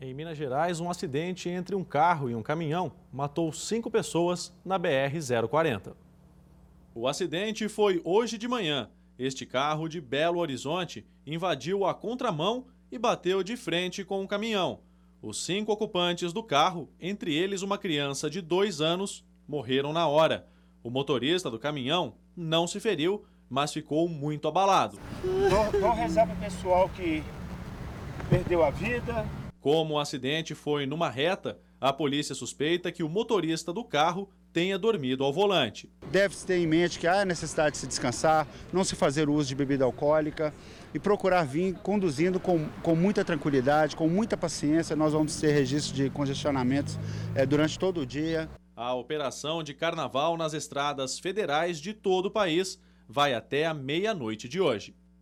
Em Minas Gerais, um acidente entre um carro e um caminhão matou cinco pessoas na BR-040. O acidente foi hoje de manhã. Este carro de Belo Horizonte invadiu a contramão e bateu de frente com um caminhão. Os cinco ocupantes do carro, entre eles uma criança de dois anos, morreram na hora. O motorista do caminhão não se feriu, mas ficou muito abalado. Vamos rezar para o pessoal que perdeu a vida, como o acidente foi numa reta, a polícia suspeita que o motorista do carro tenha dormido ao volante. Deve-se ter em mente que há necessidade de se descansar, não se fazer uso de bebida alcoólica e procurar vir conduzindo com, com muita tranquilidade, com muita paciência. Nós vamos ter registro de congestionamentos é, durante todo o dia. A operação de carnaval nas estradas federais de todo o país vai até a meia-noite de hoje.